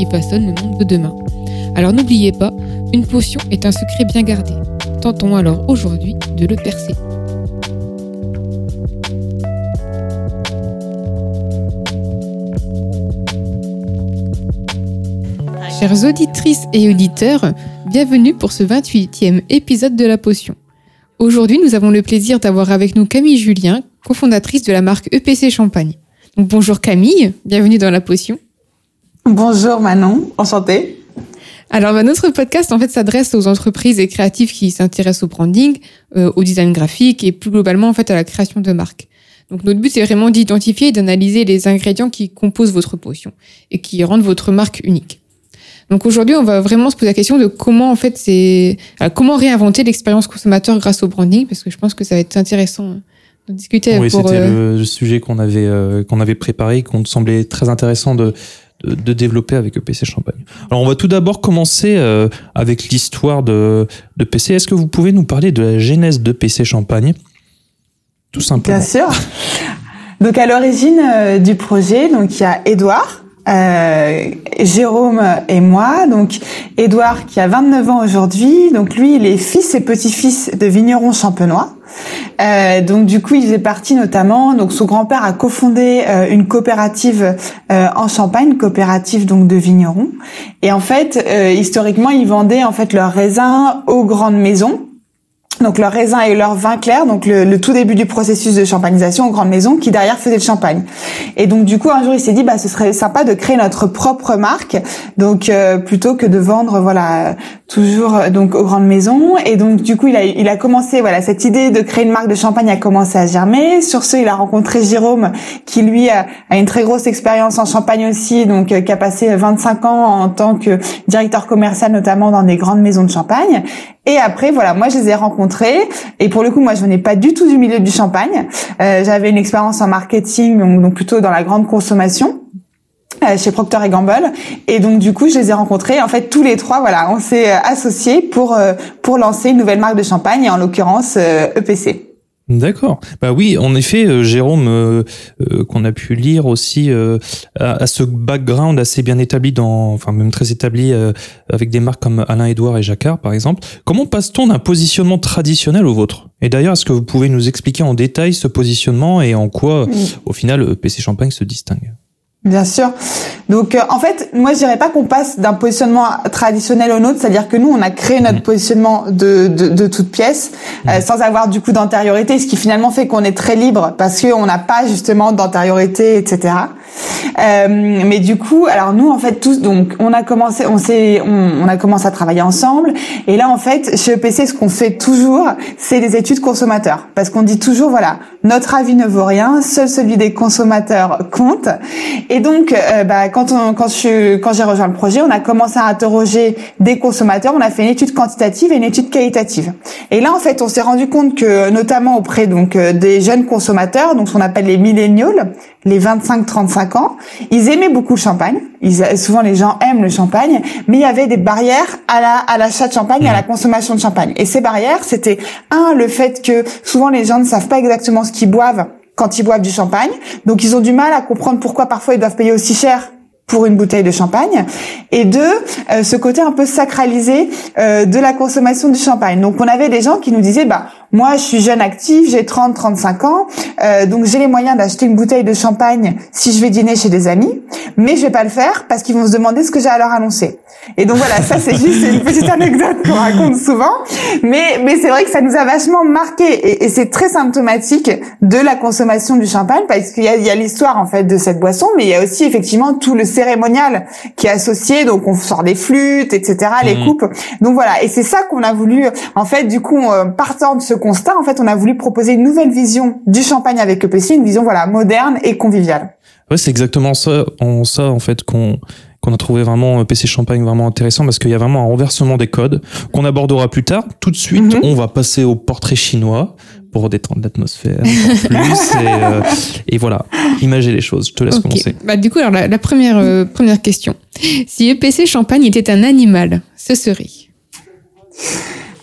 qui façonnent le monde de demain. Alors n'oubliez pas, une potion est un secret bien gardé. Tentons alors aujourd'hui de le percer. Chères auditrices et auditeurs, bienvenue pour ce 28e épisode de la potion. Aujourd'hui, nous avons le plaisir d'avoir avec nous Camille Julien, cofondatrice de la marque EPC Champagne. Bonjour Camille, bienvenue dans la potion. Bonjour Manon, enchantée. Alors, bah, notre podcast, en fait, s'adresse aux entreprises et créatifs qui s'intéressent au branding, euh, au design graphique et plus globalement, en fait, à la création de marques. Donc, notre but, c'est vraiment d'identifier et d'analyser les ingrédients qui composent votre potion et qui rendent votre marque unique. Donc aujourd'hui, on va vraiment se poser la question de comment en fait c'est euh, comment réinventer l'expérience consommateur grâce au branding parce que je pense que ça va être intéressant hein, de discuter. Oui, c'était euh, le sujet qu'on avait euh, qu'on avait préparé, qu'on semblait très intéressant de, de, développer avec EPC Champagne. Alors on va tout d'abord commencer avec l'histoire de, de PC. Est-ce que vous pouvez nous parler de la genèse de PC Champagne? Tout simplement. Bien sûr. Donc à l'origine du projet, donc il y a Edouard euh, Jérôme et moi. Donc Édouard qui a 29 ans aujourd'hui. Donc lui, il est fils et petit-fils de vignerons champenois. Euh, donc du coup, il faisait partie notamment. Donc son grand-père a cofondé euh, une coopérative euh, en Champagne, coopérative donc de vignerons. Et en fait, euh, historiquement, ils vendaient en fait leurs raisins aux grandes maisons donc leur raisin et leur vin clair, donc le, tout début du processus de champagnisation aux grandes maisons, qui derrière faisait le champagne. Et donc du coup un jour il s'est dit bah ce serait sympa de créer notre propre marque, donc euh, plutôt que de vendre voilà toujours euh, donc aux grandes maisons. Et donc du coup il a il a commencé voilà cette idée de créer une marque de champagne a commencé à germer. Sur ce il a rencontré Jérôme qui lui a, une très grosse expérience en champagne aussi, donc euh, qui a passé 25 ans en tant que directeur commercial notamment dans des grandes maisons de champagne. Et après, voilà, moi je les ai rencontrés. Et pour le coup, moi je venais pas du tout du milieu du champagne. Euh, J'avais une expérience en marketing, donc, plutôt dans la grande consommation euh, chez Procter et Gamble. Et donc du coup, je les ai rencontrés. En fait, tous les trois, voilà, on s'est euh, associés pour pour lancer une nouvelle marque de champagne, et en l'occurrence EPC. D'accord. Bah oui, en effet, euh, Jérôme, euh, euh, qu'on a pu lire aussi, a, ce background assez bien établi dans, enfin même très établi avec des marques comme Alain Edouard et Jacquard, par exemple. Comment passe-t-on d'un positionnement traditionnel au vôtre? Et d'ailleurs, est-ce que vous pouvez nous expliquer en détail ce positionnement et en quoi, au final, PC Champagne se distingue? Bien sûr. Donc euh, en fait, moi je dirais pas qu'on passe d'un positionnement traditionnel au nôtre, c'est-à-dire que nous on a créé notre mmh. positionnement de, de, de toute pièce euh, mmh. sans avoir du coup d'antériorité, ce qui finalement fait qu'on est très libre parce qu'on n'a pas justement d'antériorité, etc. Euh, mais du coup, alors nous en fait tous, donc on a commencé, on s'est, on, on, a commencé à travailler ensemble et là en fait chez EPC ce qu'on fait toujours, c'est des études consommateurs parce qu'on dit toujours voilà notre avis ne vaut rien, seul celui des consommateurs compte et donc, euh, bah, quand, on, quand, je, quand j'ai rejoint le projet, on a commencé à interroger des consommateurs. On a fait une étude quantitative et une étude qualitative. Et là, en fait, on s'est rendu compte que, notamment auprès donc euh, des jeunes consommateurs, donc ce qu'on appelle les millennials, les 25-35 ans, ils aimaient beaucoup le champagne. Ils, souvent, les gens aiment le champagne, mais il y avait des barrières à la à l'achat de champagne, à la consommation de champagne. Et ces barrières, c'était un le fait que souvent les gens ne savent pas exactement ce qu'ils boivent quand ils boivent du champagne. Donc ils ont du mal à comprendre pourquoi parfois ils doivent payer aussi cher pour une bouteille de champagne et deux euh, ce côté un peu sacralisé euh, de la consommation du champagne. Donc on avait des gens qui nous disaient bah moi je suis jeune active, j'ai 30 35 ans euh, donc j'ai les moyens d'acheter une bouteille de champagne si je vais dîner chez des amis, mais je vais pas le faire parce qu'ils vont se demander ce que j'ai à leur annoncer. Et donc voilà, ça c'est juste une petite anecdote qu'on raconte souvent, mais mais c'est vrai que ça nous a vachement marqué et, et c'est très symptomatique de la consommation du champagne parce qu'il y a, y a l'histoire en fait de cette boisson, mais il y a aussi effectivement tout le cérémonial qui est associé, donc on sort des flûtes, etc., les mmh. coupes. Donc voilà, et c'est ça qu'on a voulu, en fait, du coup, partant de ce constat, en fait, on a voulu proposer une nouvelle vision du champagne avec EPC, une vision voilà moderne et conviviale. Ouais, c'est exactement ça, en ça en fait qu'on qu'on a trouvé vraiment PC Champagne vraiment intéressant parce qu'il y a vraiment un renversement des codes qu'on abordera plus tard. Tout de suite, Mhm. on va passer au portrait chinois pour détendre l'atmosphère plus et, euh, et voilà, imager les choses. Je te laisse commencer. Bah, du coup, alors, la, la première, euh, première question. Si EPC Champagne était un animal, ce serait?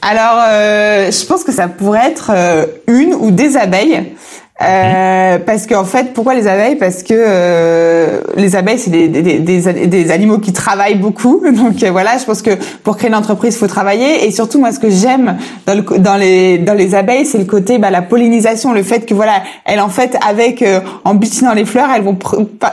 Alors, euh, je pense que ça pourrait être euh, une ou des abeilles. Euh, parce qu'en fait, pourquoi les abeilles? Parce que euh, les abeilles, c'est des, des, des, des- animaux qui travaillent beaucoup. Donc euh, voilà, je pense que pour créer une entreprise, faut travailler. Et surtout, moi, ce que j'aime dans, le, dans les dans les abeilles, c'est le côté bah, la pollinisation, le fait que voilà, elles en fait avec euh, en butinant les fleurs, elles vont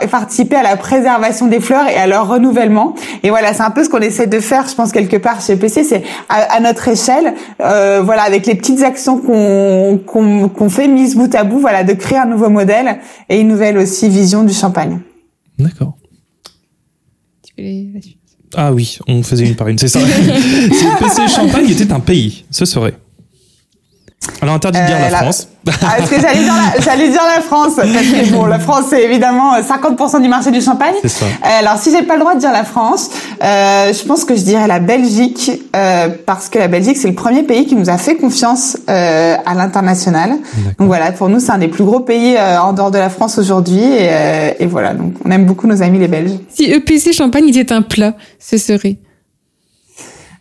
participer à la préservation des fleurs et à leur renouvellement. Et voilà, c'est un peu ce qu'on essaie de faire, je pense quelque part chez PC, c'est à, à notre échelle, euh, voilà, avec les petites actions qu'on qu'on qu'on fait mises bout à bout, de créer un nouveau modèle et une nouvelle aussi vision du champagne. D'accord. Tu les-. Ah oui, on faisait une par une, c'est ça. si le PC Champagne était un pays, ce serait. Alors interdit de dire Euh, la la- France. Ah, Est-ce que j'allais dire, la, dire la France Parce que bon, la France, c'est évidemment 50% du marché du champagne. C'est ça. Euh, alors, si j'ai pas le droit de dire la France, euh, je pense que je dirais la Belgique, euh, parce que la Belgique, c'est le premier pays qui nous a fait confiance euh, à l'international. Donc voilà, pour nous, c'est un des plus gros pays euh, en dehors de la France aujourd'hui. Et, euh, et voilà, donc on aime beaucoup nos amis les Belges. Si EPC Champagne était un plat, ce serait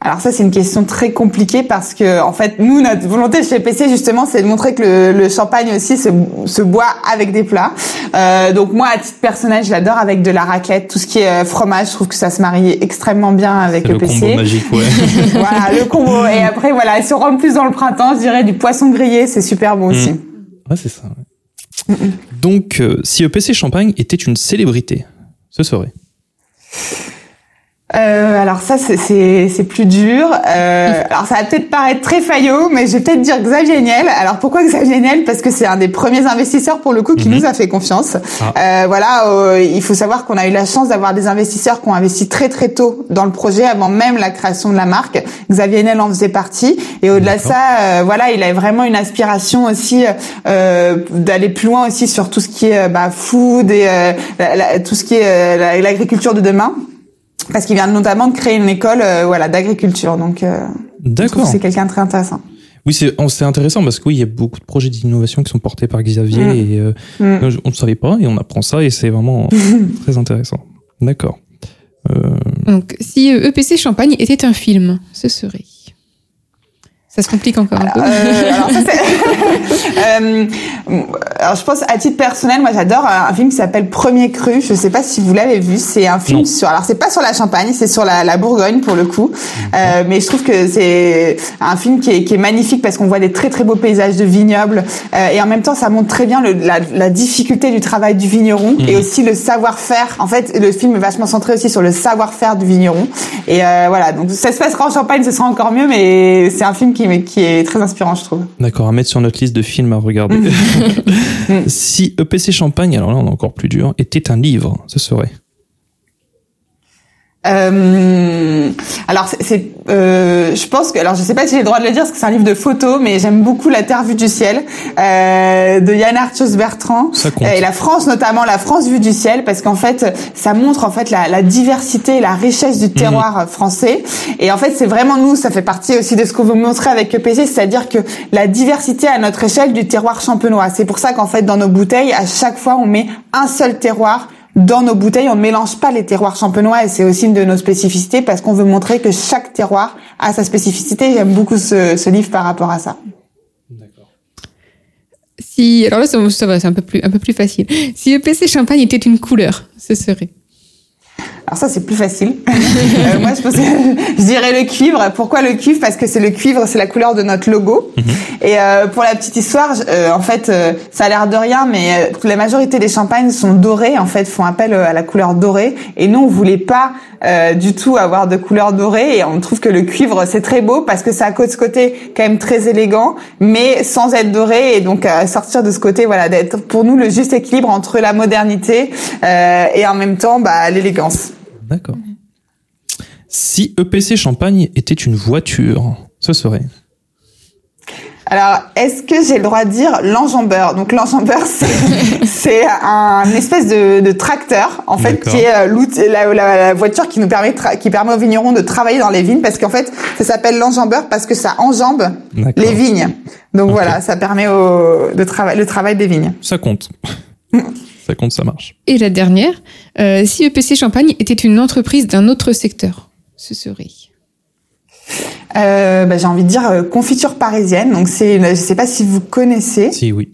Alors ça, c'est une question très compliquée parce que, en fait, nous, notre volonté chez PC, justement, c'est de montrer que le, le champagne aussi se, se boit avec des plats. Euh, donc moi, à titre personnel, je l'adore avec de la raclette, tout ce qui est euh, fromage. Je trouve que ça se marie extrêmement bien avec le le combo PC. magique, ouais. voilà, le combo. Et après, voilà, si on rentre plus dans le printemps, je dirais du poisson grillé, c'est super bon aussi. Ouais, c'est ça. ouais. Donc, euh, si EPC Champagne était une célébrité, ce serait? Euh, alors ça, c'est- plus dur. Euh, alors ça va peut-être paraître très faillot, mais je vais peut-être dire Xavier Niel. Alors pourquoi Xavier Niel? Parce que c'est un des premiers investisseurs pour le coup qui Mhm. nous a fait confiance. Ah. Euh, voilà, euh, il faut savoir qu'on a eu la chance d'avoir des investisseurs qui ont investi très très tôt dans le projet, avant même la création de la marque. Xavier Niel en faisait partie. Et au-delà de ça, euh, voilà, il avait vraiment une aspiration aussi euh, d'aller plus loin aussi sur tout ce qui est bah, food et euh, la- la- tout ce qui est la- l'agriculture de demain parce qu'il vient notamment de créer une école euh, voilà d'agriculture donc euh, D'accord. c'est quelqu'un de très intéressant Oui, c'est c'est intéressant parce que oui, il y a beaucoup de projets d'innovation qui sont portés par Xavier Mm. et euh, Mm. on ne savait pas et on apprend ça et c'est vraiment très intéressant. D'accord. Euh, Donc, si EPC Champagne était un film, ce serait Ça se complique encore un peu. Euh, alors, ça, Euh, alors, je pense à titre personnel, moi j'adore un, un film qui s'appelle Premier Cru. Je sais pas si vous l'avez vu. C'est un film Non. sur. Alors c'est pas sur la Champagne, c'est sur la, la Bourgogne pour le coup. Euh, mais je trouve que c'est un film qui est, qui est magnifique parce qu'on voit des très très beaux paysages de vignobles euh, et en même temps ça montre très bien le, la, la difficulté du travail du vigneron et aussi le savoir-faire. En fait, le film est vachement centré aussi sur le savoir-faire du vigneron. Et euh, voilà, donc ça se passera en Champagne, ce sera encore mieux, mais c'est un film qui, qui est très inspirant, je trouve. D'accord, à mettre sur notre liste de films à regarder. si EPC Champagne, alors là on est encore plus dur, était un livre, ce serait. Euh, alors c'est, euh, je pense que, alors je sais pas si j'ai le droit de le dire parce que c'est un livre de photos, mais j'aime beaucoup La Terre vue du ciel euh, de Yann Arthus Bertrand. Ça compte. et la France notamment la France vue du ciel parce qu'en fait ça montre en fait la, la diversité la richesse du terroir français. Et en fait c'est vraiment nous ça fait partie aussi de ce qu'on veut montrer avec EPC c'est-à-dire que la diversité à notre échelle du terroir champenois. C'est pour ça qu'en fait dans nos bouteilles à chaque fois on met un seul terroir dans nos bouteilles, on ne mélange pas les terroirs champenois et c'est aussi une de nos spécificités parce qu'on veut montrer que chaque terroir a sa spécificité. J'aime beaucoup ce, ce livre par rapport à ça. Si, alors là, ça, ça va, c'est un peu plus, un peu plus facile. Si EPC Champagne était une couleur, ce serait. Alors ça, c'est plus facile. Euh, moi, je, pense que je dirais le cuivre. Pourquoi le cuivre? Parce que c'est le cuivre, c'est la couleur de notre logo. Et euh, pour la petite histoire, euh, en fait, euh, ça a l'air de rien, mais euh, la majorité des champagnes sont dorés. En fait, font appel à la couleur dorée. Et nous, on voulait pas euh, du tout avoir de couleur dorée. Et on trouve que le cuivre, c'est très beau parce que ça a ce côté quand même très élégant, mais sans être doré. Et donc, euh, sortir de ce côté, voilà, d'être pour nous le juste équilibre entre la modernité euh, et en même temps bah, l'élégance. D'accord. Si EPC Champagne était une voiture, ce serait. Alors, est-ce que j'ai le droit de dire l'enjambeur? Donc l'enjambeur, c'est un espèce de, de, tracteur en fait qui est euh, la, la, la, voiture qui nous permet qui permet aux vignerons de travailler dans les vignes parce qu'en fait ça s'appelle l'enjambeur parce que ça enjambe les vignes. Donc voilà, ça permet au, de travailler le travail des vignes. Ça compte. ça compte, ça marche. Et la dernière, euh, si EPC Champagne était une entreprise d'un autre secteur, ce serait euh, bah, j'ai envie de dire euh, confiture parisienne. Donc c'est, je sais pas si vous connaissez. Si oui.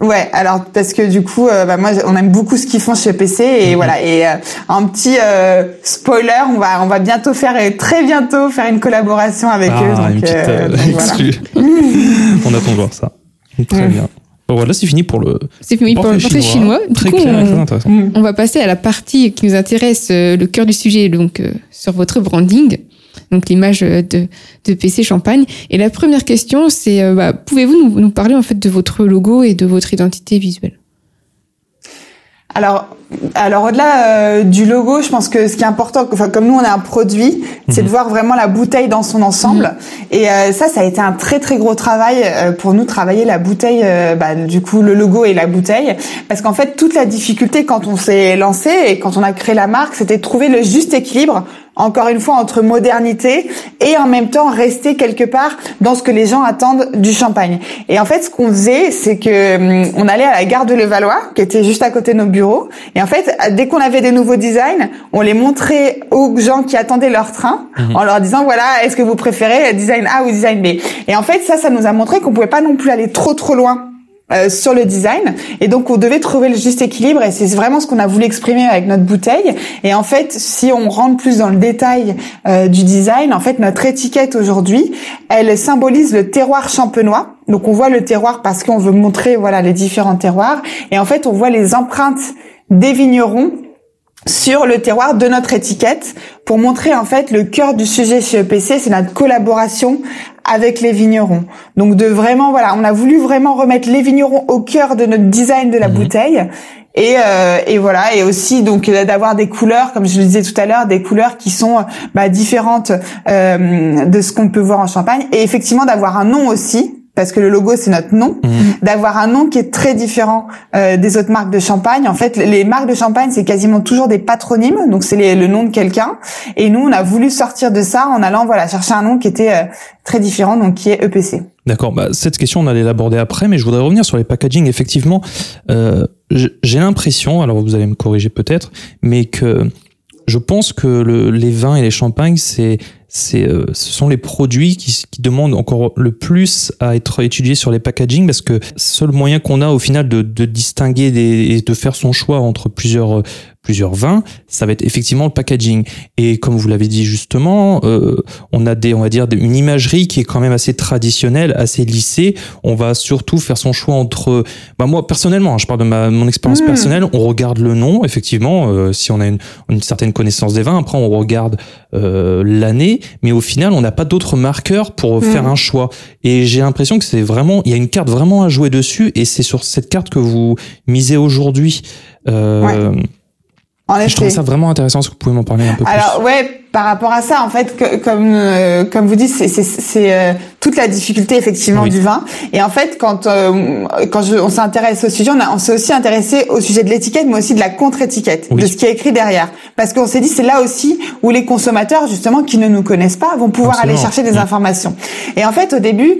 Ouais, alors parce que du coup, euh, bah, moi, on aime beaucoup ce qu'ils font chez PC et mhm. voilà. Et euh, un petit spoiler, on va on va bientôt faire très bientôt faire une collaboration avec ah, eux. Donc, une petite, on attend de voir ça. Très bien. Voilà, c'est fini pour le. C'est fini pour le chinois. chinois. Du coup, on, on, va passer à la partie qui nous intéresse, le cœur du sujet, donc sur votre branding donc l'image de, de PC Champagne. Et la première question, c'est euh, bah, pouvez-vous nous, nous, parler en fait de votre logo et de votre identité visuelle? Alors, alors au-delà euh, du logo, je pense que ce qui est important, enfin comme nous on a un produit, c'est de mhm. voir vraiment la bouteille dans son ensemble. Mhm. Et euh, ça, ça a été un très très gros travail pour nous travailler la bouteille, bah, du coup le logo et la bouteille, parce qu'en fait toute la difficulté quand on s'est lancé et quand on a créé la marque, c'était de trouver le juste équilibre encore une fois entre modernité et en même temps rester quelque part dans ce que les gens attendent du champagne. Et en fait, ce qu'on faisait, c'est que hum, on allait à la gare de Levallois, qui était juste à côté de nos bureaux, et en fait, dès qu'on avait des nouveaux designs, on les montrait aux gens qui attendaient leur train, mhm. en leur disant voilà, est-ce que vous préférez design A ou design B? Et en fait, ça, ça nous a montré qu'on pouvait pas non plus aller trop trop loin euh, sur le design. Et donc on devait trouver le juste équilibre et c'est vraiment ce qu'on a voulu exprimer avec notre bouteille. Et en fait si on rentre plus dans le détail euh, du design en fait notre étiquette aujourd'hui elle symbolise le terroir champenois. Donc on voit le terroir parce qu'on veut montrer voilà les différents terroirs. Et en fait on voit les empreintes des vignerons sur le terroir de notre étiquette pour montrer en fait le cœur du sujet chez EPC, c'est notre collaboration avec les vignerons. Donc de vraiment voilà, on a voulu vraiment remettre les vignerons au cœur de notre design de la mhm. bouteille. Et, euh, et, voilà et aussi donc d'avoir des couleurs comme je le disais tout à l'heure des couleurs qui sont bah, différentes euh, de ce qu'on peut voir en Champagne et effectivement d'avoir un nom aussi parce que le logo c'est notre nom, mhm. d'avoir un nom qui est très différent euh, des autres marques de champagne. En fait, les marques de champagne c'est quasiment toujours des patronymes, donc c'est le nom de quelqu'un. Et nous, on a voulu sortir de ça en allant voilà chercher un nom qui était euh, très différent, donc qui est EPC. D'accord. Bah, cette question, on allait l'aborder après, mais je voudrais revenir sur les packaging. Effectivement, euh, j'ai l'impression, alors vous allez me corriger peut-être, mais que je pense que le, les vins et les champagnes, c'est, euh, ce sont les produits qui, qui, demandent encore le plus à être étudiés sur les packaging parce que seul moyen qu'on a au final de, de distinguer des, et de faire son choix entre plusieurs plusieurs vins, ça va être effectivement le packaging. Et comme vous l'avez dit justement, euh, on a des, on va dire, une imagerie qui est quand même assez traditionnelle, assez lissée. On va surtout faire son choix entre, bah moi personnellement, hein, je parle de ma mon expérience mmh. personnelle, on regarde le nom, effectivement, euh, si on a une, une, certaine connaissance des vins. Après, on regarde euh, l'année, mais au final, on n'a pas d'autres marqueurs pour mmh. faire un choix. Et j'ai l'impression que c'est vraiment, il y a une carte vraiment à jouer dessus, et c'est sur cette carte que vous misez aujourd'hui. Euh, en effet. Je trouve ça vraiment intéressant. Est-ce que vous pouvez m'en parler un peu plus? Alors ouais, par rapport à ça, en fait, que, comme euh, comme vous dites, c'est c'est euh, toute la difficulté effectivement du vin. Et en fait, quand euh, quand je, on s'intéresse au sujet, on, on s'est aussi intéressé au sujet de l'étiquette, mais aussi de la contre-étiquette, de ce qui est écrit derrière, parce qu'on s'est dit c'est là aussi où les consommateurs justement qui ne nous connaissent pas vont pouvoir aller chercher des informations. Et en fait, au début,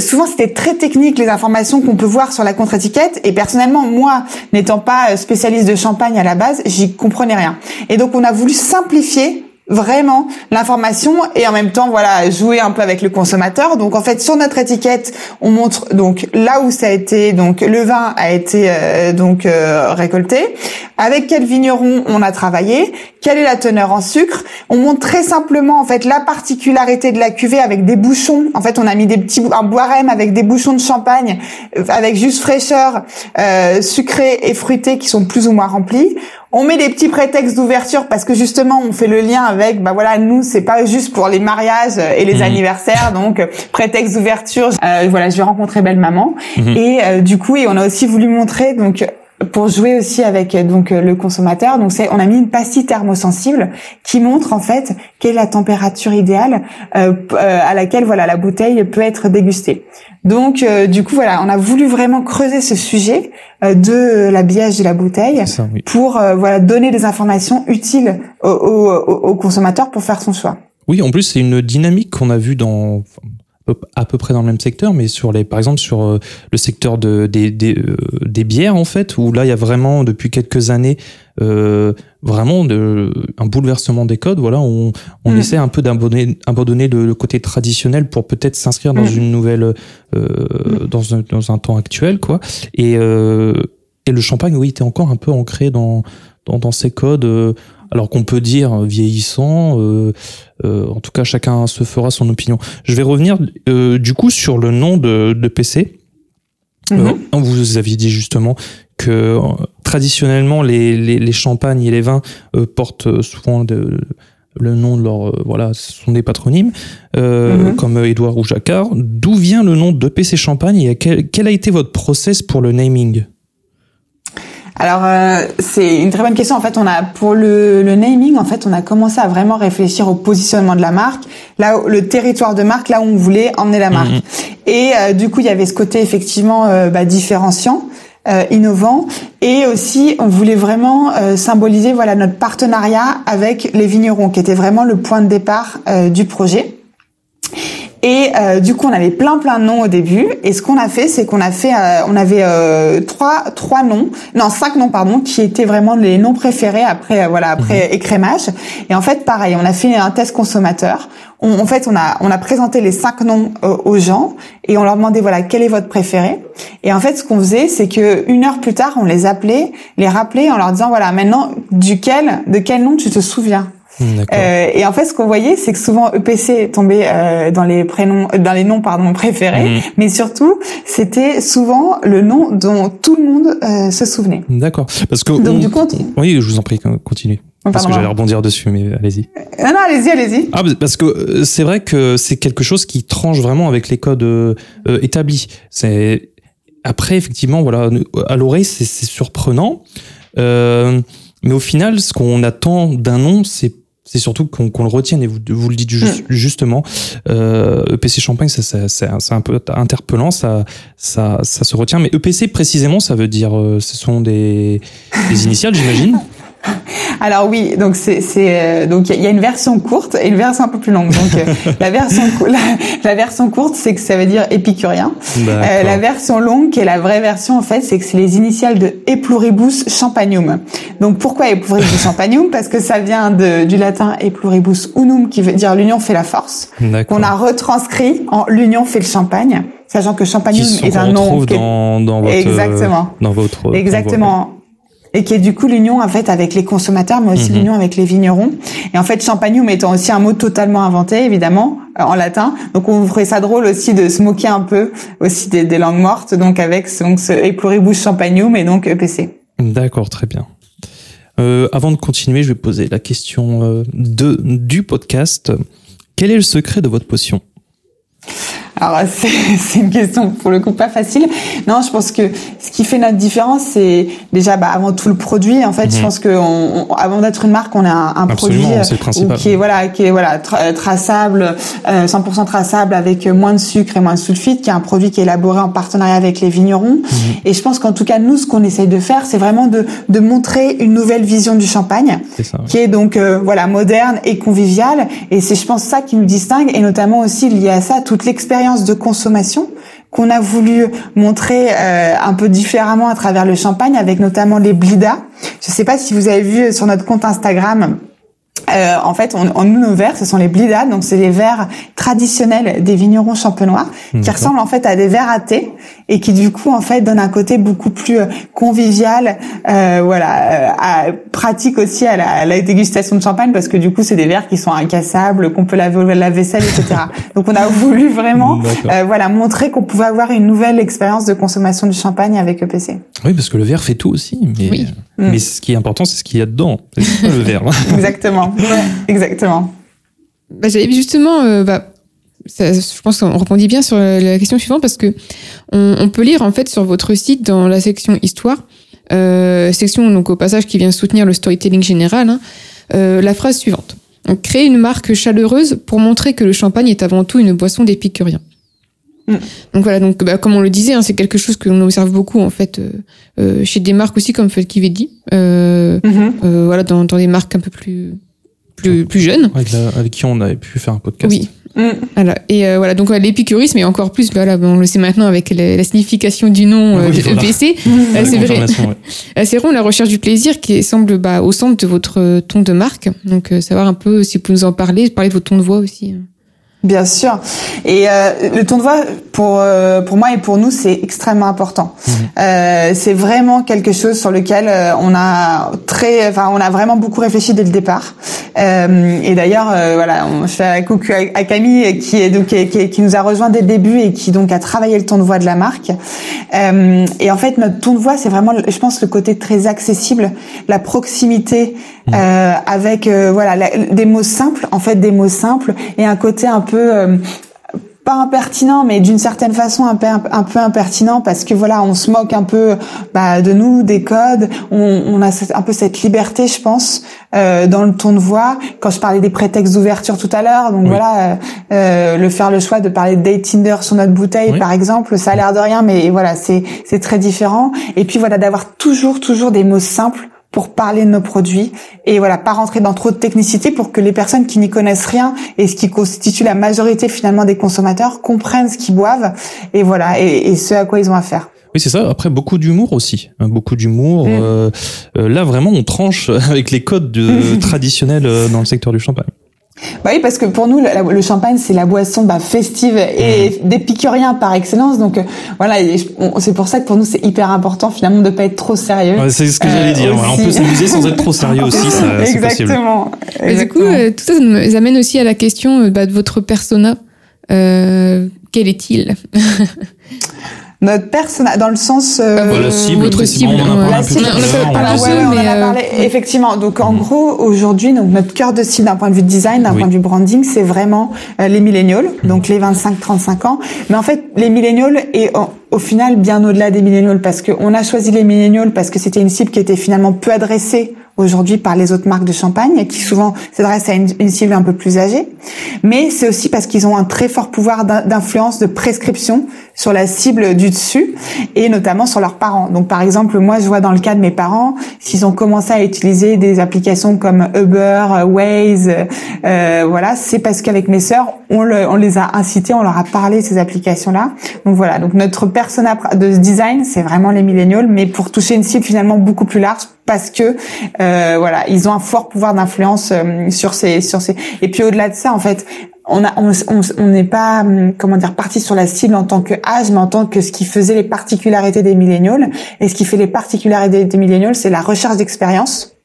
souvent c'était très technique les informations qu'on peut voir sur la contre-étiquette. Et personnellement, moi, n'étant pas spécialiste de champagne à la base, j'y comprenais rien. Et donc on a voulu simplifier vraiment l'information et en même temps voilà jouer un peu avec le consommateur. Donc en fait sur notre étiquette on montre donc là où ça a été donc le vin a été euh, donc euh, récolté. Avec quel vigneron on a travaillé? Quelle est la teneur en sucre? On montre très simplement en fait la particularité de la cuvée avec des bouchons. En fait on a mis des petits un boirem avec des bouchons de champagne euh, avec juste fraîcheur euh, sucré et fruité qui sont plus ou moins remplis on met des petits prétextes d'ouverture parce que justement on fait le lien avec bah voilà nous c'est pas juste pour les mariages et les mhm. anniversaires donc prétexte d'ouverture euh, voilà je vais rencontrer belle maman mhm. et euh, du coup et on a aussi voulu montrer donc pour jouer aussi avec donc le consommateur. Donc c'est, on a mis une pastille thermosensible qui montre en fait quelle est la température idéale euh, à laquelle voilà la bouteille peut être dégustée. Donc du coup voilà, on a voulu vraiment creuser ce sujet de l'habillage de la bouteille pour voilà donner des informations utiles au, au, au consommateur pour faire son choix. Oui, en plus c'est une dynamique qu'on a vue dans à peu près dans le même secteur, mais sur les, par exemple sur euh, le secteur de, des, des, euh, des bières en fait, où là il y a vraiment depuis quelques années euh, vraiment de, un bouleversement des codes. Voilà, on, on mm. essaie un peu d'abandonner, abandonner le, côté traditionnel pour peut-être s'inscrire dans mm. une nouvelle, euh, mm. dans, un, dans un temps actuel, quoi. Et, euh, et le champagne, oui, était encore un peu ancré dans, dans, dans ces codes alors qu'on peut dire vieillissant. Euh, euh, en tout cas, chacun se fera son opinion. Je vais revenir euh, du coup sur le nom de, PC. Mhm. vous aviez dit justement que traditionnellement les, les, champagnes et les vins portent souvent le nom de leur voilà ce sont des patronymes mhm. comme Édouard ou Jacquard d'où vient le nom de PC Champagne et quel, quel a été votre process pour le naming? Alors euh, c'est une très bonne question. En fait, on a pour le, le, naming, en fait, on a commencé à vraiment réfléchir au positionnement de la marque, là le territoire de marque, là où on voulait emmener la marque. Mhm. Et euh, du coup, il y avait ce côté effectivement euh, bah, différenciant. innovant et aussi on voulait vraiment symboliser voilà notre partenariat avec les vignerons qui était vraiment le point de départ du projet et euh, du coup, on avait plein plein de noms au début. Et ce qu'on a fait, c'est qu'on a fait, euh, on avait euh, trois trois noms, non cinq noms pardon, qui étaient vraiment les noms préférés après voilà après mhm. écrémage. Et en fait, pareil, on a fait un test consommateur. en fait, on a on a présenté les cinq noms aux gens et on leur demandait voilà quel est votre préféré. Et en fait, ce qu'on faisait, c'est que une heure plus tard, on les appelait, les rappelait en leur disant voilà maintenant duquel de quel nom tu te souviens? Euh, et en fait, ce qu'on voyait, c'est que souvent EPC tombait euh, dans les prénoms, euh, dans les noms pardon préférés, mhm. mais surtout, c'était souvent le nom dont tout le monde euh, se souvenait. D'accord. Parce que donc du coup, oui, je vous en prie, continuez. Oh, parce que j'allais rebondir dessus, mais allez-y. Non, non, allez-y, allez-y. Ah, parce que c'est vrai que c'est quelque chose qui tranche vraiment avec les codes établis. C'est après effectivement, voilà, à l'oreille, c'est surprenant. Euh, mais au final, ce qu'on attend d'un nom, c'est c'est surtout qu'on le retienne et vous, vous le dites mm. justement. Euh, EPC Champagne, c'est un peu interpellant, ça, ça, ça se retient. Mais EPC précisément, ça veut dire, euh, ce sont des, des initiales, j'imagine? Alors oui, donc c'est euh, donc il y a une version courte et une version un peu plus longue. Donc euh, la version la, version courte c'est que ça veut dire épicurien. Euh, la version longue qui est la vraie version en fait, c'est que c'est les initiales de Epluribus champagnum. Donc pourquoi Epluribus champagnum? Parce que ça vient de, du latin Epluribus unum qui veut dire l'union fait la force. Qu'on a retranscrit en l'union fait le champagne sachant que champagnum est un nom dans, dans votre exactement dans votre exactement et qui est du coup l'union en fait avec les consommateurs, mais aussi mhm. l'union avec les vignerons. Et en fait, champagnum étant aussi un mot totalement inventé, évidemment, euh, en latin. Donc, on ferait ça drôle aussi de se moquer un peu aussi des, des langues mortes, donc avec donc ce Epluribus champagnum et donc EPC. D'accord, très bien. Euh, avant de continuer, je vais poser la question euh, de, du podcast. Quel est le secret de votre potion? Alors c'est une question pour le coup pas facile. Non, je pense que ce qui fait notre différence, c'est déjà bah, avant tout le produit. En fait, je mhm. pense que on, avant d'être une marque, on a un, un produit euh, qui est voilà, qui est voilà traçable, euh, 100% traçable avec moins de sucre et moins de sulfite, qui est un produit qui est élaboré en partenariat avec les vignerons. Mhm. Et je pense qu'en tout cas nous, ce qu'on essaye de faire, c'est vraiment de, de montrer une nouvelle vision du champagne, ça, qui est donc euh, voilà moderne et conviviale. Et c'est je pense ça qui nous distingue, et notamment aussi lié à ça toute l'expérience de consommation qu'on a voulu montrer euh, un peu différemment à travers le champagne, avec notamment les blidas. Je ne sais pas si vous avez vu sur notre compte Instagram euh, en fait, on, on, nos verres, ce sont les blidades, donc c'est les verres traditionnels des vignerons champenois, qui ressemblent en fait à des verres à thé et qui du coup en fait donnent un côté beaucoup plus euh, convivial, euh, voilà, euh, pratique aussi à la, la, dégustation de champagne parce que du coup c'est des verres qui sont incassables, qu'on peut laver la vaisselle, etc. donc on a voulu vraiment, voilà, montrer qu'on pouvait avoir une nouvelle expérience de consommation du champagne avec EPC. Oui, parce que le verre fait tout aussi, mais, mais ce qui est important c'est ce qu'il y a dedans, c'est le verre. Exactement exactement. Bah, J'avais justement, euh, bah, je pense qu'on répondit bien sur la question suivante parce que on, peut lire en fait sur votre site dans la section histoire section donc au passage qui vient soutenir le storytelling général, hein, la phrase suivante. Créer une marque chaleureuse pour montrer que le champagne est avant tout une boisson d'épicurien. Mm. Donc voilà, donc bah, comme on le disait, hein, c'est quelque chose que l'on observe beaucoup en fait euh, euh chez des marques aussi comme Felkivedi, euh, mm-hmm. euh, voilà dans, dans des marques un peu plus plus, plus jeunes. Avec, avec, qui on avait pu faire un podcast. Oui. Mm. Voilà. Et euh, voilà, donc l'épicurisme et encore plus, voilà, on le sait maintenant avec la, signification du nom euh, oui, EPC. c'est vrai. c'est vraiment la recherche du plaisir qui semble bah, au centre de votre ton de marque. Donc savoir un peu si vous pouvez nous en parler, parler de votre ton de voix aussi. Bien sûr. Et euh, le ton de voix, pour euh, pour moi et pour nous, c'est extrêmement important. Mhm. Euh, c'est vraiment quelque chose sur lequel euh, on a très, enfin, on a vraiment beaucoup réfléchi dès le départ. Euh, et d'ailleurs, voilà, on, je fais un coucou à, Camille qui est donc qui, qui, nous a rejoint dès le début et qui donc a travaillé le ton de voix de la marque. et en fait, notre ton de voix, c'est vraiment, je pense, le côté très accessible, la proximité mhm. avec voilà des mots simples, en fait, des mots simples et un côté un peu peu euh, pas impertinent, mais d'une certaine façon un peu, un peu impertinent parce que voilà, on se moque un peu bah, de nous, des codes. On, a un peu cette liberté, je pense, euh, dans le ton de voix. Quand je parlais des prétextes d'ouverture tout à l'heure, donc voilà, euh, le faire le choix de parler de date Tinder sur notre bouteille, par exemple, ça a l'air de rien, mais voilà, c'est c'est très différent. Et puis voilà, d'avoir toujours toujours des mots simples pour parler de nos produits et voilà pas rentrer dans trop de technicité pour que les personnes qui n'y connaissent rien et ce qui constitue la majorité finalement des consommateurs comprennent ce qu'ils boivent et voilà et, ce à quoi ils ont affaire. Oui, c'est ça. Après, beaucoup d'humour aussi. Hein, beaucoup d'humour. Mm. Euh, euh, là, vraiment, on tranche avec les codes de, traditionnels euh, dans le secteur du champagne. Bah oui, parce que pour nous, le, champagne, c'est la boisson bah, festive et mmh. d'épicurien par excellence. Donc euh, voilà, c'est pour ça que pour nous, c'est hyper important finalement de pas être trop sérieux. c'est ce que j'allais dire. Euh, on peut s'amuser sans être trop sérieux aussi. Ça, Exactement. Et du coup, euh, tout ça nous amène aussi à la question bah, de votre persona. quel est-il? notre personnage dans le sens euh, voilà, cible, votre cible on en a parlé effectivement. Donc en mm. gros aujourd'hui donc notre cœur de cible d'un point de vue design d'un point de vue branding c'est vraiment euh, les millénials mm. donc les 25 35 ans. Mais en fait les millénials et au final bien au-delà des millénials parce qu'on a choisi les millénials parce que c'était une cible qui était finalement peu adressée aujourd'hui par les autres marques de champagne qui souvent s'adressent à une, cible un peu plus âgée. Mais c'est aussi parce qu'ils ont un très fort pouvoir d'influence, de prescription sur la cible du dessus et notamment sur leurs parents. Donc par exemple, moi je vois dans le cas de mes parents, s'ils ont commencé à utiliser des applications comme Uber, Waze, euh, voilà, c'est parce qu'avec mes sœurs, on, le, on, les a incités, on leur a parlé de ces applications-là. Donc voilà, donc notre persona de design, c'est vraiment les millénials, mais pour toucher une cible finalement beaucoup plus large parce que euh, voilà, ils ont un fort pouvoir d'influence euh, sur ces sur ces. Et puis au-delà de ça en fait, on a on n'est pas hum, comment dire parti sur la cible en tant que âge mais en tant que ce qui faisait les particularités des millénials et ce qui fait les particularités des millénials, c'est la recherche d'expérience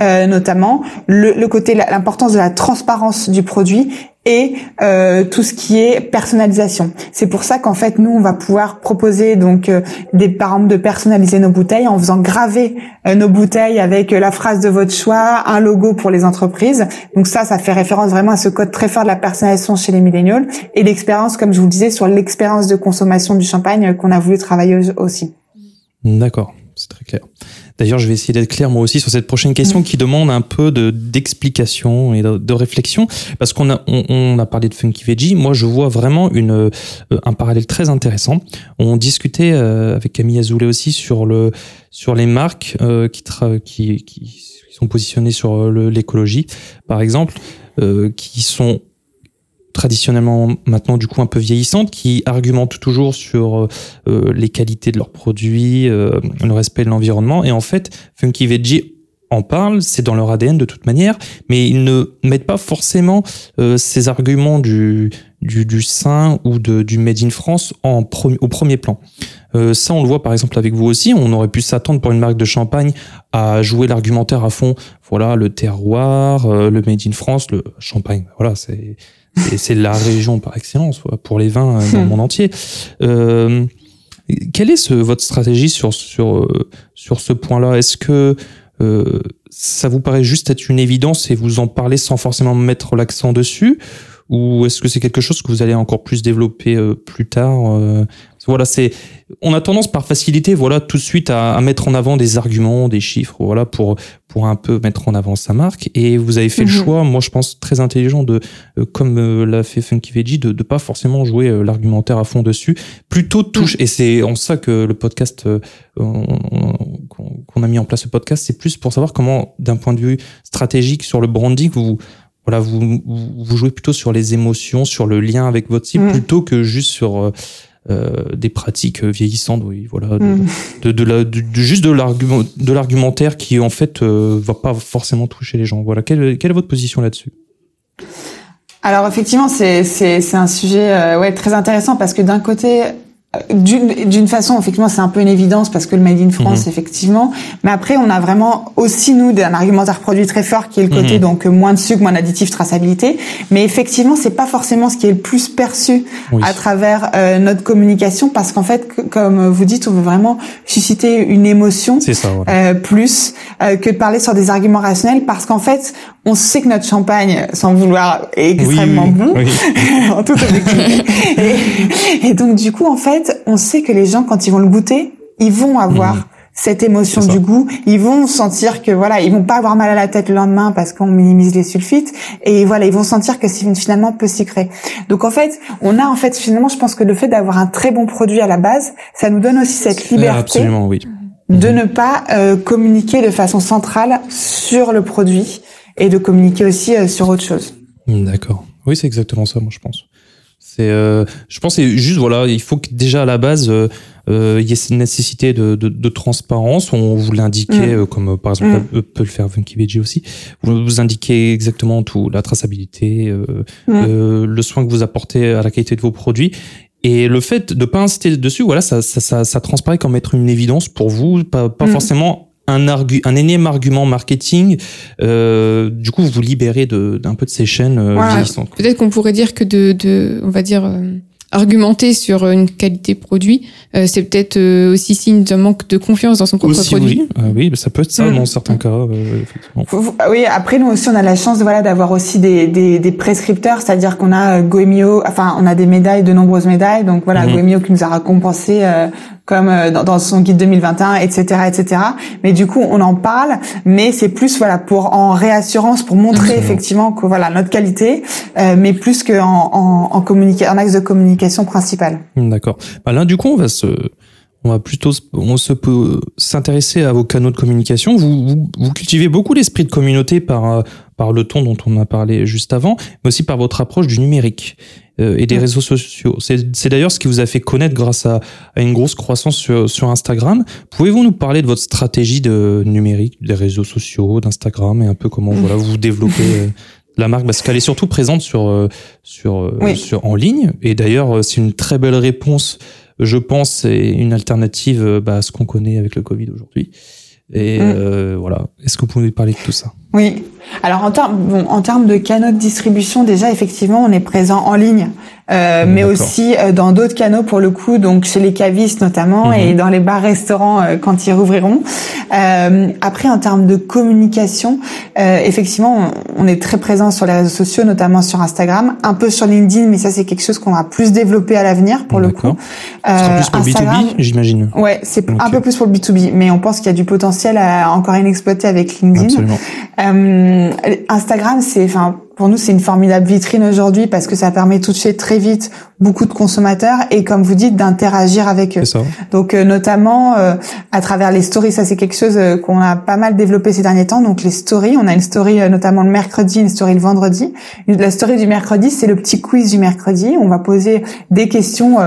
euh, notamment. Le, le côté l'importance de la transparence du produit et euh, tout ce qui est personnalisation. C'est pour ça qu'en fait nous on va pouvoir proposer donc euh, des par exemple de personnaliser nos bouteilles en faisant graver euh, nos bouteilles avec la phrase de votre choix, un logo pour les entreprises. Donc ça ça fait référence vraiment à ce code très fort de la personnalisation chez les millennials et l'expérience comme je vous le disais sur l'expérience de consommation du champagne qu'on a voulu travailler aussi. D'accord, c'est très clair. D'ailleurs, je vais essayer d'être clair moi aussi sur cette prochaine question qui demande un peu de d'explication et de, réflexion parce qu'on a on, a parlé de Funky Veggie. Moi, je vois vraiment une euh, un parallèle très intéressant. On discutait euh, avec Camille Azoulay aussi sur le sur les marques euh, qui, qui, qui sont positionnées sur l'écologie, par exemple, qui sont traditionnellement maintenant du coup un peu vieillissantes qui argumentent toujours sur euh, les qualités de leurs produits, euh, le respect de l'environnement et en fait Funky Veggie en parle, c'est dans leur ADN de toute manière, mais ils ne mettent pas forcément euh, ces arguments du, du, du sein ou de, du Made in France en au premier plan. Euh, ça, on le voit par exemple avec vous aussi. On aurait pu s'attendre pour une marque de champagne à jouer l'argumentaire à fond. Voilà, le terroir, le Made in France, le champagne. Voilà, c'est c'est la région par excellence pour les vins euh, dans le monde entier. Euh, quelle est ce, votre stratégie sur, sur, euh, sur ce point-là? Est-ce que euh, ça vous paraît juste être une évidence et vous en parlez sans forcément mettre l'accent dessus? Ou est-ce que c'est quelque chose que vous allez encore plus développer plus tard Voilà, c'est on a tendance par facilité, voilà, tout de suite à, à, mettre en avant des arguments, des chiffres, voilà, pour pour un peu mettre en avant sa marque. Et vous avez fait le mhm. choix, moi je pense très intelligent de, euh, comme euh, l'a fait Funky Veggie, de de pas forcément jouer euh, l'argumentaire à fond dessus, plutôt touche. Mhm. Et c'est en ça que le podcast qu'on a mis en place, le podcast, c'est plus pour savoir comment, d'un point de vue stratégique sur le branding, vous voilà, vous, vous jouez plutôt sur les émotions, sur le lien avec votre cible, mhm. plutôt que juste sur euh, des pratiques vieillissantes, oui, voilà, de, de, de, la, de, juste de l'argument, de l'argumentaire qui en fait euh, va pas forcément toucher les gens. Voilà, quelle, quelle est votre position là-dessus? Alors effectivement, c'est c'est c'est un sujet euh, ouais très intéressant parce que d'un côté d'une façon, effectivement, c'est un peu une évidence parce que le Made in France, mhm. effectivement. Mais après, on a vraiment aussi, nous, un argumentaire produit très fort qui est le côté, mhm. donc, moins de sucre, moins d'additifs, traçabilité. Mais effectivement, c'est pas forcément ce qui est le plus perçu à travers euh, notre communication parce qu'en fait, comme vous dites, on veut vraiment susciter une émotion euh, plus euh, que de parler sur des arguments rationnels parce qu'en fait, on sait que notre champagne, sans vouloir, est extrêmement bon, en toute objectivité. et, et donc, du coup, en fait, on sait que les gens, quand ils vont le goûter, ils vont avoir mhm. cette émotion du goût. Ils vont sentir que voilà, ils vont pas avoir mal à la tête le lendemain parce qu'on minimise les sulfites. Et voilà, ils vont sentir que c'est finalement peu sucré. Donc en fait, on a en fait finalement, je pense que le fait d'avoir un très bon produit à la base, ça nous donne aussi cette liberté. De mhm. ne pas euh, communiquer de façon centrale sur le produit et de communiquer aussi euh, sur autre chose. D'accord. Oui, c'est exactement ça, moi, je pense. C'est, euh, je pense, c'est juste voilà, il faut que déjà à la base euh, euh, il y ait cette nécessité de, de, de transparence. On vous l'indiquait, mm. comme par exemple mm. peut le faire Veggie aussi. Vous, vous indiquez exactement tout, la traçabilité, mm. le soin que vous apportez à la qualité de vos produits. Et le fait de pas insister dessus, voilà, ça, ça, ça, ça transparaît comme être une évidence pour vous, pas, pas forcément un, argu un énième argument marketing. Euh, du coup, vous vous libérez d'un peu de ces chaînes euh, Peut-être qu'on pourrait dire que de, de on va dire, euh, argumenter sur une qualité produit, euh, c'est peut-être euh, aussi signe d'un manque de confiance dans son propre produit. Oui, euh, oui ça peut être ça mm. dans certains cas. effectivement. Oui, après nous aussi on a la chance voilà d'avoir aussi des, des, des prescripteurs, c'est-à-dire qu'on a Goemio, enfin on a des médailles, de nombreuses médailles, donc voilà mm Goemio qui nous a récompensé comme dans, dans, son guide 2021, etc., etc. Mais du coup on en parle, mais c'est plus voilà pour en réassurance, pour montrer effectivement que voilà notre qualité, mais plus qu'en en, en, en axe de communication principale. D'accord. Bah là, du coup, on va se, on va plutôt, on se peut s'intéresser à vos canaux de communication. Vous, vous, cultivez beaucoup l'esprit de communauté par, par le ton dont on a parlé juste avant, mais aussi par votre approche du numérique euh, et des réseaux sociaux. C'est d'ailleurs ce qui vous a fait connaître grâce à, à une grosse croissance sur, sur Instagram. Pouvez-vous nous parler de votre stratégie de numérique, des réseaux sociaux, d'Instagram et un peu comment voilà vous développez euh, la marque? Parce qu'elle est surtout présente sur euh, sur sur en ligne. Et d'ailleurs c'est une très belle réponse je pense et une alternative bah, à ce qu'on connaît avec le Covid aujourd'hui et mm. voilà. Est-ce que vous pouvez parler de tout ça? Oui. Alors en termes bon, en termes de canaux de distribution déjà effectivement on est présent en ligne euh, mais aussi euh, dans d'autres canaux pour le coup, donc chez les cavistes notamment mhm. et dans les bars-restaurants euh, quand ils rouvriront. après, en termes de communication, effectivement, on, est très présent sur les réseaux sociaux, notamment sur Instagram, un peu sur LinkedIn, mais ça c'est quelque chose qu'on va plus développer à l'avenir pour le coup. plus pour B2B, j'imagine. Ouais, c'est un peu plus pour le B2B, mais on pense qu'il y a du potentiel à encore inexploiter avec LinkedIn. Instagram, c'est, enfin pour nous, c'est une formidable vitrine aujourd'hui parce que ça permet de toucher très vite beaucoup de consommateurs et, comme vous dites, d'interagir avec eux. Ça. Donc, euh, notamment euh, à travers les stories, ça c'est quelque chose euh, qu'on a pas mal développé ces derniers temps. Donc, les stories, on a une story notamment le mercredi, une story le vendredi. La story du mercredi, c'est le petit quiz du mercredi. On va poser des questions,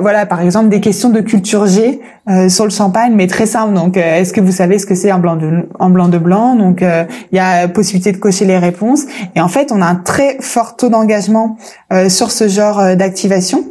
voilà, par exemple des questions de culture G sur le champagne, mais très simple. Donc, est-ce que vous savez ce que c'est un blanc de en blanc de blanc? Donc, il y a possibilité de cocher les réponses. Et en fait, on a un très fort taux d'engagement euh, sur ce genre euh, d'activation.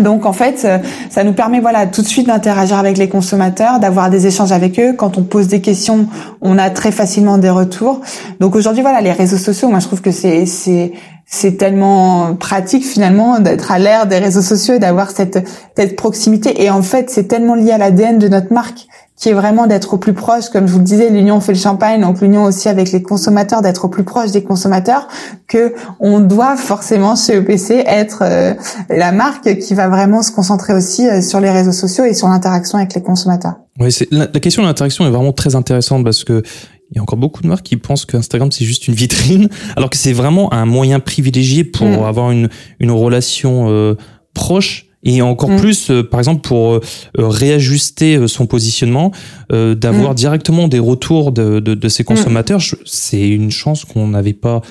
Donc en fait, euh, ça nous permet voilà tout de suite d'interagir avec les consommateurs, d'avoir des échanges avec eux. Quand on pose des questions, on a très facilement des retours. Donc aujourd'hui voilà, les réseaux sociaux, moi je trouve que c'est c'est c'est tellement pratique finalement d'être à l'ère des réseaux sociaux et d'avoir cette cette proximité. Et en fait, c'est tellement lié à l'ADN de notre marque qui est vraiment d'être au plus proche, comme je vous le disais, l'union fait le champagne, donc l'union aussi avec les consommateurs, d'être au plus proche des consommateurs, que on doit forcément chez EPC être euh, la marque qui va vraiment se concentrer aussi euh, sur les réseaux sociaux et sur l'interaction avec les consommateurs. Oui, c'est la, la, question de l'interaction est vraiment très intéressante parce que il y a encore beaucoup de marques qui pensent que Instagram c'est juste une vitrine, alors que c'est vraiment un moyen privilégié pour mm. avoir une, une relation euh, proche et encore mm. plus, euh, par exemple, pour euh, réajuster euh, son positionnement, d'avoir mm. directement des retours de, de, de ses mm. consommateurs, c'est une chance qu'on n'avait pas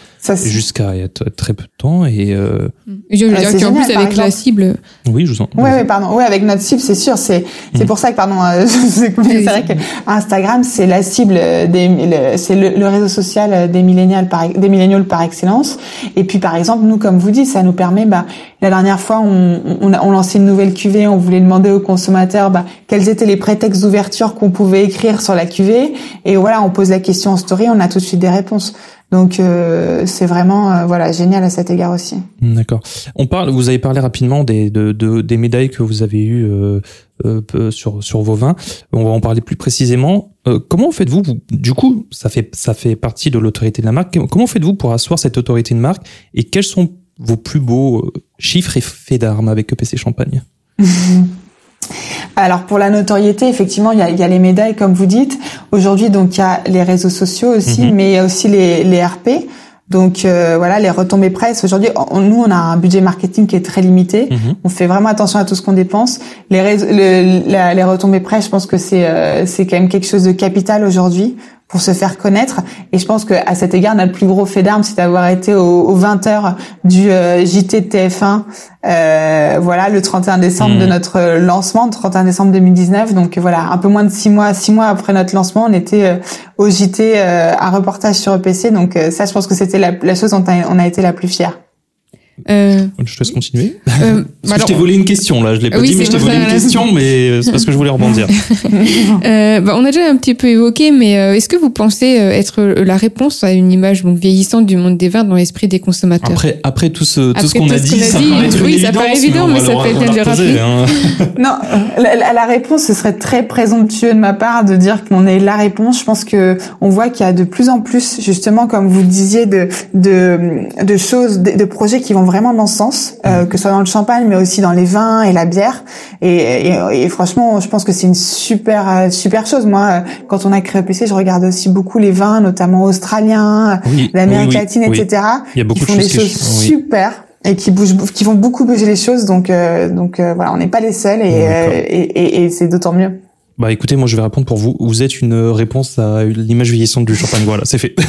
jusqu'à très peu de temps. Et je veux dire qu'en plus avec la cible. Oui, je vous en. Oui, oui, pardon. Oui, avec notre cible, c'est sûr. C'est c'est pour ça que pardon. c'est vrai que Instagram, c'est la cible des, c'est le, le, réseau social des millénials par des millénials par excellence. Et puis par exemple, nous, comme vous dites, ça nous permet, bah, la dernière fois, on, on, on une nouvelle cuvée, on voulait demander aux consommateurs bah, quels étaient les prétextes d'ouverture qu'on pouvait écrire sur la cuvée. Et voilà, on pose la question en story, on a tout de suite des réponses. Donc euh, c'est vraiment euh, voilà génial à cet égard aussi. D'accord. On parle, vous avez parlé rapidement des de, de, des médailles que vous avez eues euh, sur sur vos vins. On va en parler plus précisément. Comment faites-vous Du coup, ça fait ça fait partie de l'autorité de la marque. Comment faites-vous pour asseoir cette autorité de marque et quels sont vos plus beaux euh, chiffres et faits d'armes avec EPC Champagne Alors pour la notoriété, effectivement, il y a, y a, les médailles, comme vous dites. Aujourd'hui, donc il y a les réseaux sociaux aussi, mhm. mais il y a aussi les, les RP. Donc euh, voilà, les retombées presse. Aujourd'hui, nous, on a un budget marketing qui est très limité. Mhm. On fait vraiment attention à tout ce qu'on dépense. Les, les retombées presse, je pense que c'est euh, c'est quand même quelque chose de capital aujourd'hui pour se faire connaître. Et je pense qu'à cet égard, notre plus gros fait d'armes, c'est d'avoir été aux, 20 heures du euh, JT de TF1, euh, voilà, le 31 décembre de mmh. notre lancement, le 31 décembre 2019. Donc voilà, un peu moins de six mois, six mois après notre lancement, on était euh, au JT, euh, un reportage sur EPC. Donc ça, je pense que c'était la, la chose dont on a été la plus fière. Euh, je te laisse continuer. Euh, parce que je t'ai volé une question là, je l'ai pas dit, mais je t'ai volé une question, mais c'est parce que je voulais rebondir. euh, bah, on a déjà un petit peu évoqué, mais euh, est-ce que vous pensez euh, être la réponse à une image donc, vieillissante du monde des vins dans l'esprit des consommateurs? Après, après tout ce, tout ce qu'on a dit, ça paraît oui, ça paraît évident, mais, ça peut être bien de le rappeler. Hein. non, la, la, réponse, ce serait très présomptueux de ma part de dire qu'on est la réponse. Je pense que on voit qu'il y a de plus en plus, justement, comme vous le disiez, de, de, de choses, de, de projets qui vont vraiment dans ce sens, euh, que ce soit dans le champagne, mais aussi dans les vins et la bière. Et, et, et franchement, je pense que c'est une super euh, super chose. Moi, euh, quand on a créé PC, je regarde aussi beaucoup les vins, notamment australiens, l'Amérique latine, etc. Il y a beaucoup qui font des choses super et qui bougent, qui vont beaucoup bouger les choses. Donc, euh, donc voilà, on n'est pas les seuls et, et, et, et c'est d'autant mieux. Bah écoutez, moi je vais répondre pour vous. Vous êtes une réponse à l'image vieillissante du champagne. Voilà, c'est fait.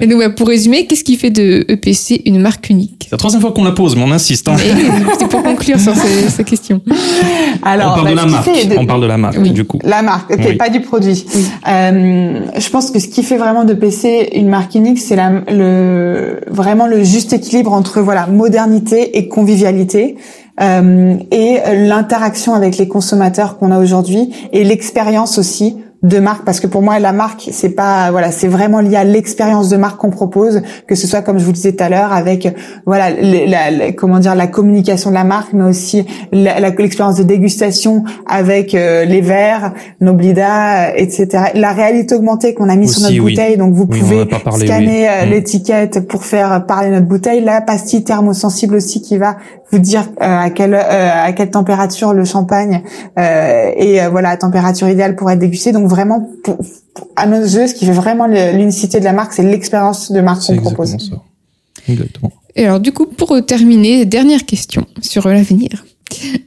Et donc, bah, pour résumer, qu'est-ce qui fait de EPC une marque unique? C'est la troisième fois qu'on la pose, mais on insiste. Hein. C'est pour conclure sur ces, questions. Alors, on parle bah, de la marque. On parle de la marque, du coup. La marque, ok, pas du produit. Euh, je pense que ce qui fait vraiment de PC une marque unique, c'est le vraiment le juste équilibre entre voilà modernité et convivialité. Euh, et l'interaction avec les consommateurs qu'on a aujourd'hui et l'expérience aussi de marque parce que pour moi la marque c'est pas voilà c'est vraiment lié à l'expérience de marque qu'on propose que ce soit comme je vous disais tout à l'heure avec voilà la, comment dire la communication de la marque mais aussi l'expérience de dégustation avec euh, les verres Noblida etc la réalité augmentée qu'on a mis sur notre bouteille donc vous pouvez scanner euh, mm. l'étiquette pour faire parler notre bouteille. La pastille thermosensible aussi qui va vous dire euh, à quelle à quelle température le champagne et voilà à température idéale pour être dégusté. Donc vraiment, pour, à nos yeux, ce qui fait vraiment l'unicité de la marque, c'est l'expérience de marque qu'on propose. Ça. Exactement. Et alors, du coup, pour terminer, dernière question sur l'avenir.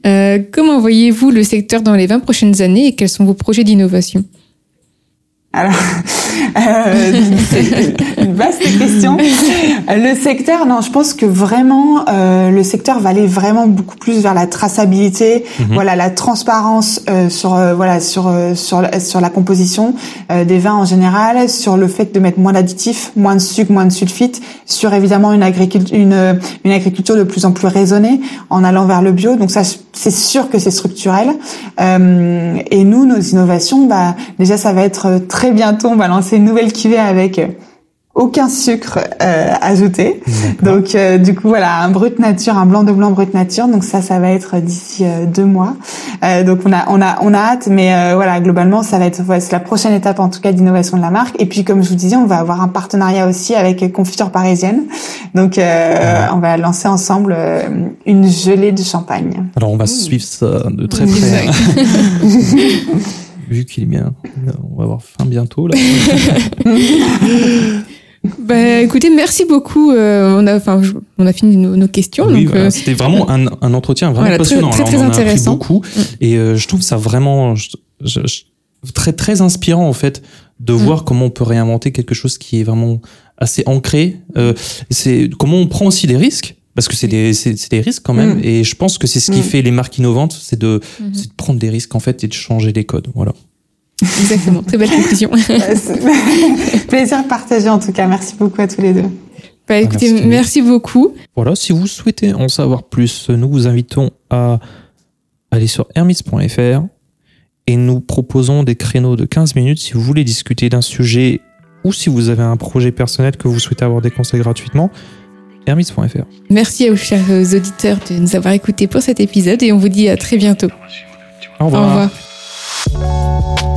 Euh, comment voyez-vous le secteur dans les 20 prochaines années et quels sont vos projets d'innovation? Alors, euh, c'est une vaste question. Le secteur, non, je pense que vraiment, euh, le secteur va aller vraiment beaucoup plus vers la traçabilité, mhm. voilà, la transparence euh, sur, euh, voilà, sur euh, sur sur la composition euh, des vins en général, sur le fait de mettre moins d'additifs, moins de sucre, moins de sulfite, sur évidemment une agriculture, une une agriculture de plus en plus raisonnée, en allant vers le bio. Donc ça, c'est sûr que c'est structurel. et nous, nos innovations, bah déjà, ça va être très bientôt, on va lancer une nouvelle cuvée avec aucun sucre euh, ajouté. Donc euh, du coup voilà un brut nature, un blanc de blanc brut nature. Donc ça ça va être d'ici euh, deux mois. Euh, donc on a on a on a hâte, mais voilà globalement ça va être c'est la prochaine étape en tout cas d'innovation de la marque. Et puis comme je vous disais, on va avoir un partenariat aussi avec Confiture Parisienne. Donc on va lancer ensemble une gelée de champagne. Alors on va suivre ça de très près. Vu qu'il est bien, on va avoir faim bientôt là. Bah, écoutez, merci beaucoup. Euh, on a, enfin, on a fini nos, questions. Oui, euh, c'était vraiment un, un, entretien vraiment passionnant. Très, très, intéressant. beaucoup, mm. et euh, je trouve ça vraiment très très inspirant en fait de mm. voir comment on peut réinventer quelque chose qui est vraiment assez ancré. c'est comment on prend aussi des risques parce que c'est des, c'est, des risques quand même. Mm. Et je pense que c'est ce qui fait les marques innovantes, c'est de, mm-hmm. c'est de prendre des risques en fait et de changer les codes. Voilà. Exactement, très belle conclusion. Plaisir partagé en tout cas. Merci beaucoup à tous les deux. Bah, écoutez, merci, beaucoup. Voilà, si vous souhaitez en savoir plus, nous vous invitons à aller sur hermis.fr et nous proposons des créneaux de 15 minutes si vous voulez discuter d'un sujet ou si vous avez un projet personnel que vous souhaitez avoir des conseils gratuitement. Merci aux chers euh, auditeurs, de nous avoir écoutés pour cet épisode et on vous dit à très bientôt. Au revoir. Au revoir.